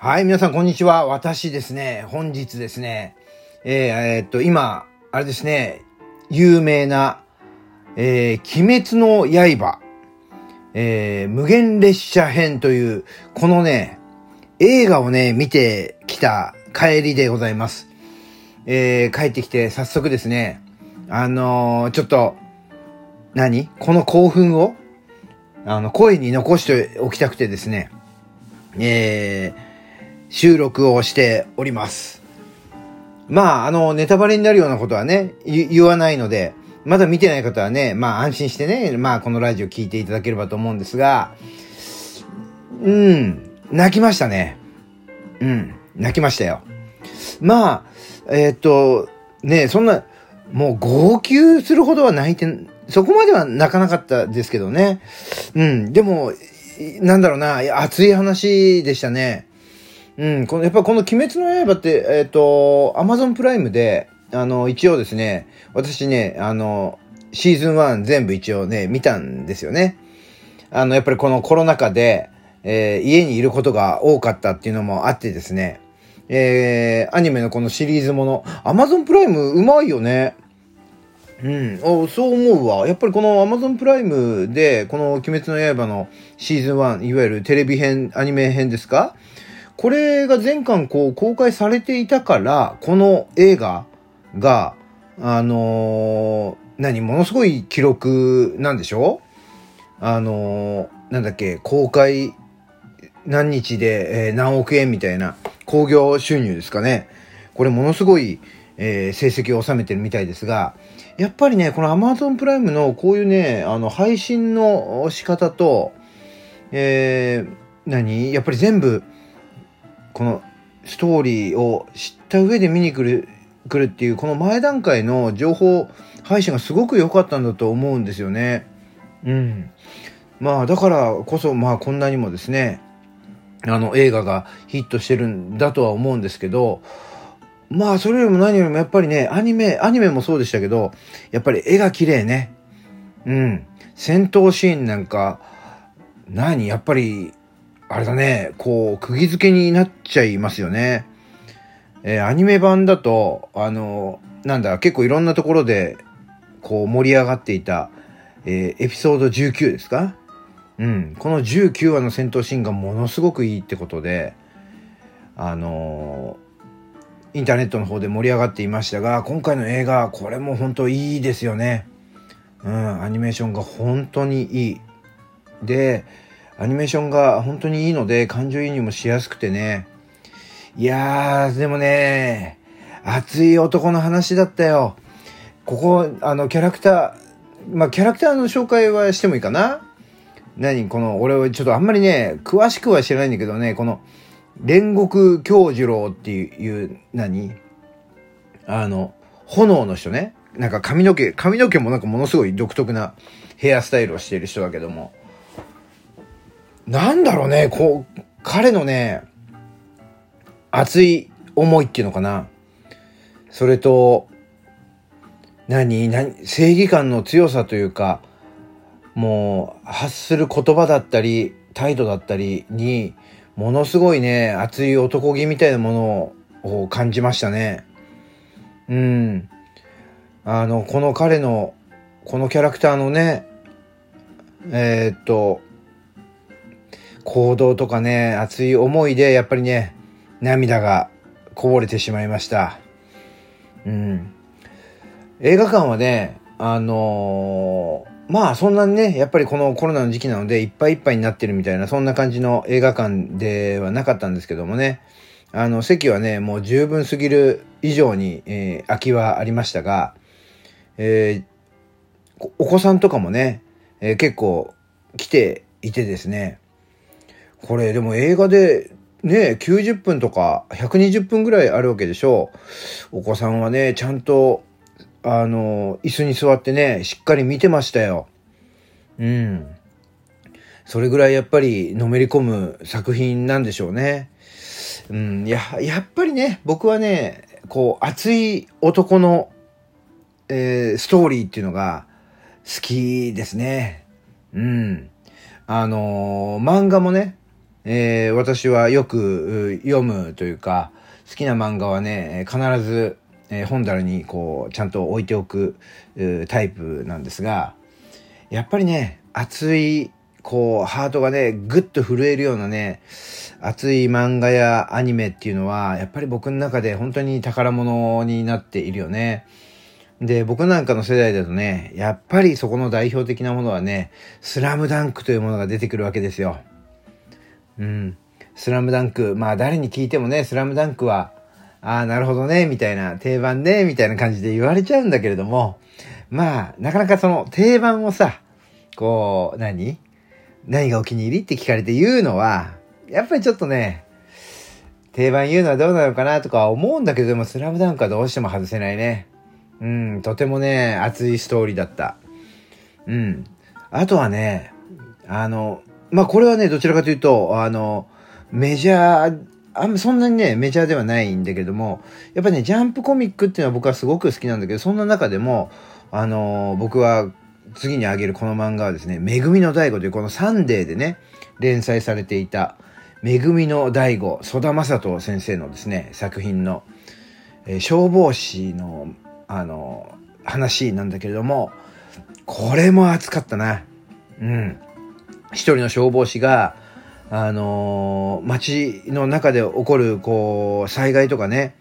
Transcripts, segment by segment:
はい、皆さん、こんにちは。私ですね、本日ですね、えー、えー、っと、今、あれですね、有名な、えー、鬼滅の刃、えー、無限列車編という、このね、映画をね、見てきた帰りでございます。えー、帰ってきて早速ですね、あのー、ちょっと、何？この興奮を、あの、声に残しておきたくてですね、えー、収録をしております。まあ、あの、ネタバレになるようなことはね、言わないので、まだ見てない方はね、まあ安心してね、まあこのラジオ聞いていただければと思うんですが、うん、泣きましたね。うん、泣きましたよ。まあ、えー、っと、ね、そんな、もう号泣するほどは泣いて、そこまでは泣かなかったですけどね。うん、でも、なんだろうな、熱い話でしたね。うん、この、やっぱこの鬼滅の刃って、えっ、ー、と、アマゾンプライムで、あの、一応ですね、私ね、あの、シーズン1全部一応ね、見たんですよね。あの、やっぱりこのコロナ禍で、えー、家にいることが多かったっていうのもあってですね、えー、アニメのこのシリーズもの、アマゾンプライムうまいよね。うん。おそう思うわ。やっぱりこの Amazon プライムで、この鬼滅の刃のシーズン1、いわゆるテレビ編、アニメ編ですかこれが全巻こう公開されていたから、この映画が、あのー、何、ものすごい記録なんでしょ？あのー、なんだっけ、公開何日で、えー、何億円みたいな興行収入ですかね。これものすごい、えー、成績を収めてるみたいですが、やっぱりね、この Amazon プライムのこういうね、あの、配信の仕方と、えー、何？やっぱり全部、このストーリーを知った上で見に来る、来るっていう、この前段階の情報配信がすごく良かったんだと思うんですよね。うん。まあ、だからこそ、まあ、こんなにもですね、あの、映画がヒットしてるんだとは思うんですけど、まあ、それよりも何よりもやっぱりね、アニメ、アニメもそうでしたけど、やっぱり絵が綺麗ね。うん。戦闘シーンなんか、何？やっぱりあれだね、こう、釘付けになっちゃいますよね。えー、アニメ版だと、あの、なんだ、結構いろんなところで、こう、盛り上がっていた、えー、エピソード19ですか？うん。この19話の戦闘シーンがものすごくいいってことで、あのインターネットの方で盛り上がっていましたが、今回の映画、これも本当いいですよね。うん、アニメーションが本当にいい。で、アニメーションが本当にいいので、感情移入もしやすくてね。いやー、でもね、熱い男の話だったよ。ここ、あの、キャラクター、まあ、キャラクターの紹介はしてもいいかな？何この、俺はちょっとあんまりね、詳しくは知らないんだけどね、この、煉獄京次郎っていう、何？あの、炎の人ね。なんか髪の毛、髪の毛もなんかものすごい独特なヘアスタイルをしている人だけども。なんだろうね、こう、彼のね、熱い思いっていうのかな。それと、何、何、正義感の強さというか、もう、発する言葉だったり、態度だったりに、ものすごいね、熱い男気みたいなものを感じましたね。うん。あの、この彼の、このキャラクターのね、えー、っと、行動とかね、熱い思いで、やっぱりね、涙がこぼれてしまいました。うん。映画館はね、あのー、まあそんなにね、やっぱりこのコロナの時期なのでいっぱいいっぱいになってるみたいな、そんな感じの映画館ではなかったんですけどもね、あの席はね、もう十分すぎる以上に、えー、空きはありましたが、えー、お子さんとかもね、えー、結構来ていてですね、これでも映画でね、90分とか120分ぐらいあるわけでしょう。お子さんはね、ちゃんと、あの、椅子に座ってね、しっかり見てましたよ。うん。それぐらいやっぱりのめり込む作品なんでしょうね。うん、や、やっぱりね、僕はね、こう、熱い男の、えー、ストーリーっていうのが好きですね。うん。あのー、漫画もね、えー、私はよく読むというか、好きな漫画はね、必ず、えー、本棚にこう、ちゃんと置いておくタイプなんですが、やっぱりね、熱い、こう、ハートがね、ぐっと震えるようなね、熱い漫画やアニメっていうのは、やっぱり僕の中で本当に宝物になっているよね。で、僕なんかの世代だとね、やっぱりそこの代表的なものはね、スラムダンクというものが出てくるわけですよ。うん。スラムダンク、まあ誰に聞いてもね、スラムダンクは、ああ、なるほどね、みたいな、定番ね、みたいな感じで言われちゃうんだけれども、まあ、なかなかその定番をさ、こう、何？何がお気に入りって聞かれて言うのは、やっぱりちょっとね、定番言うのはどうなのかなとか思うんだけど、でもスラムダンクはどうしても外せないね。うん、とてもね、熱いストーリーだった。うん。あとはね、あの、まあ、これはね、どちらかというと、あの、メジャー、あんまそんなにね、メジャーではないんだけども、やっぱね、ジャンプコミックっていうのは僕はすごく好きなんだけど、そんな中でも、あの僕は次に挙げるこの漫画はですね、めぐみの大悟というこのサンデーでね、連載されていた、めぐみの大悟、曽田正人先生のですね、作品の、えー、消防士のあの、話なんだけれども、これも熱かったな。うん。一人の消防士が、あのー、街の中で起こる、こう、災害とかね、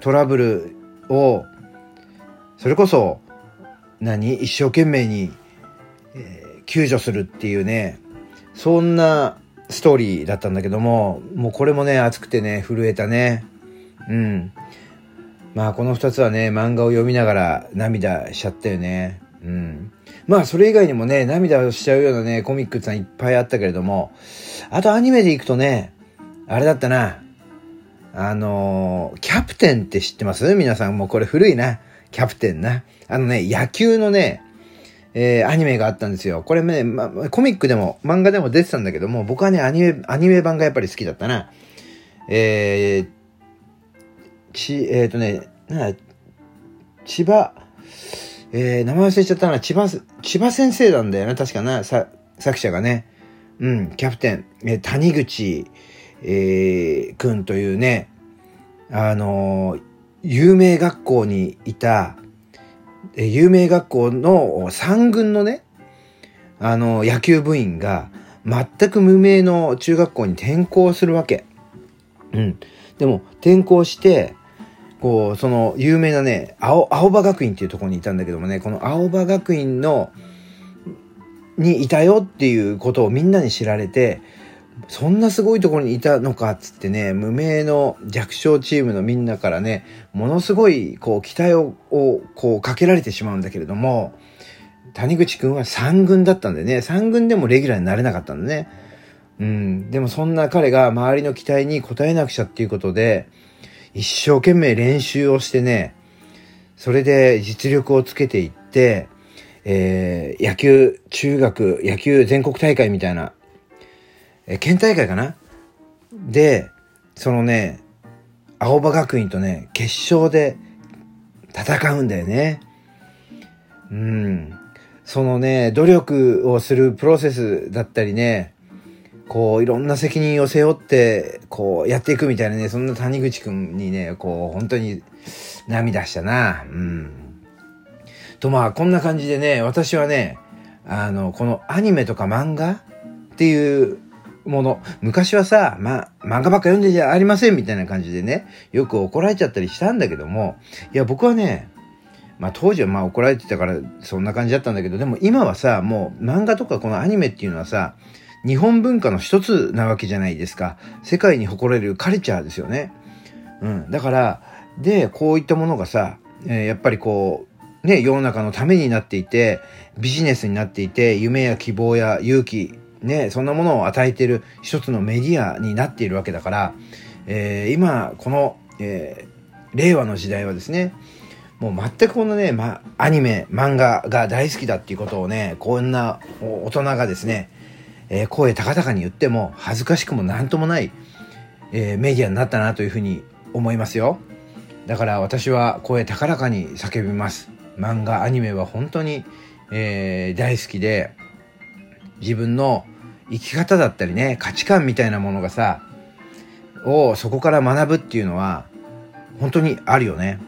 トラブルを、それこそ、何一生懸命に、えー、救助するっていうね、そんなストーリーだったんだけども、もうこれもね、熱くてね、震えたね。うん。まあこの2つはね、漫画を読みながら涙しちゃったよね。うん。まあそれ以外にもね、涙をしちゃうようなね、コミックさんいっぱいあったけれども、あとアニメで行くとね、あれだったな。あのー、キャプテンって知ってます？皆さんもうこれ古いな。キャプテンな。あのね、野球のね、えー、アニメがあったんですよ。これね、ま、コミックでも漫画でも出てたんだけども、僕はね、アニメ、アニメ版がやっぱり好きだったな。えー、ち、えっ、ー、とね、な千葉、えー、名前忘れちゃったな、千葉、千葉先生なんだよね、確かな、さ、作者がね。うん、キャプテン、えー、谷口、えー、くんというね、あのー、有名学校にいた、えー、有名学校の三軍のね、あのー、野球部員が、全く無名の中学校に転校するわけ。うん。でも、転校して、こう、その有名なね、青、青葉学院っていうところにいたんだけどもね、この青葉学院の、にいたよっていうことをみんなに知られて、そんなすごいところにいたのかっつってね、無名の弱小チームのみんなからね、ものすごい、こう、期待を、をこう、かけられてしまうんだけれども、谷口くんは3軍だったんでね、3軍でもレギュラーになれなかったんだね。うん。でもそんな彼が周りの期待に応えなくちゃっていうことで、一生懸命練習をしてね、それで実力をつけていって、えー、野球、中学、野球全国大会みたいな、えー、県大会かな？で、そのね、青葉学院とね、決勝で戦うんだよね。うん。そのね、努力をするプロセスだったりね、こう、いろんな責任を背負って、こう、やっていくみたいなね、そんな谷口くんにね、こう、本当に涙したな。うん。と、まあ、こんな感じでね、私はね、あの、このアニメとか漫画っていうもの、昔はさ、ま、漫画ばっか読んでじゃありませんみたいな感じでね、よく怒られちゃったりしたんだけども、いや、僕はね、まあ当時はまあ怒られてたからそんな感じだったんだけど、でも今はさ、もう漫画とかこのアニメっていうのはさ、日本文化の一つなわけじゃないですか。世界に誇れるカルチャーですよね。うん。だから、で、こういったものがさ、えー、やっぱりこう、ね、世の中のためになっていて、ビジネスになっていて、夢や希望や勇気、ね、そんなものを与えている一つのメディアになっているわけだから、えー、今、この、えー、令和の時代はですね、もう全くこのね、ま、アニメ、漫画が大好きだっていうことをね、こんな大人がですね、えー、声高々に言っても恥ずかしくも何ともない、えー、メディアになったなというふうに思いますよ。だから私は声高らかに叫びます。漫画、アニメは本当に、えー、大好きで、自分の、生き方だったりね、価値観みたいなものがさ、をそこから学ぶっていうのは、本当にあるよね。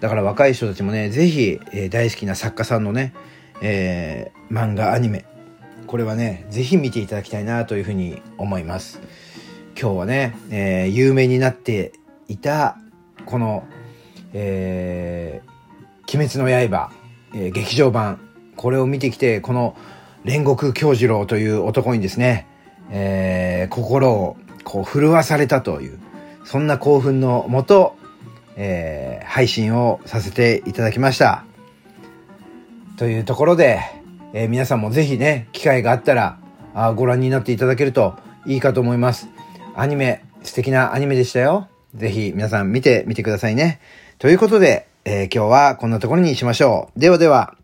だから若い人たちもね、ぜひ、えー、大好きな作家さんのね、えー、漫画、アニメ、これはね、ぜひ見ていただきたいなというふうに思います。今日はね、えー、有名になっていた、この、えー、鬼滅の刃、えー、劇場版、これを見てきて、この煉獄京次郎という男にですね、えー、心をこう震わされたという、そんな興奮のもと、えー、配信をさせていただきました。というところで、えー、皆さんもぜひね、機会があったらあご覧になっていただけるといいかと思います。アニメ、素敵なアニメでしたよ。ぜひ皆さん見てみてくださいね。ということで、えー、今日はこんなところにしましょう。ではでは。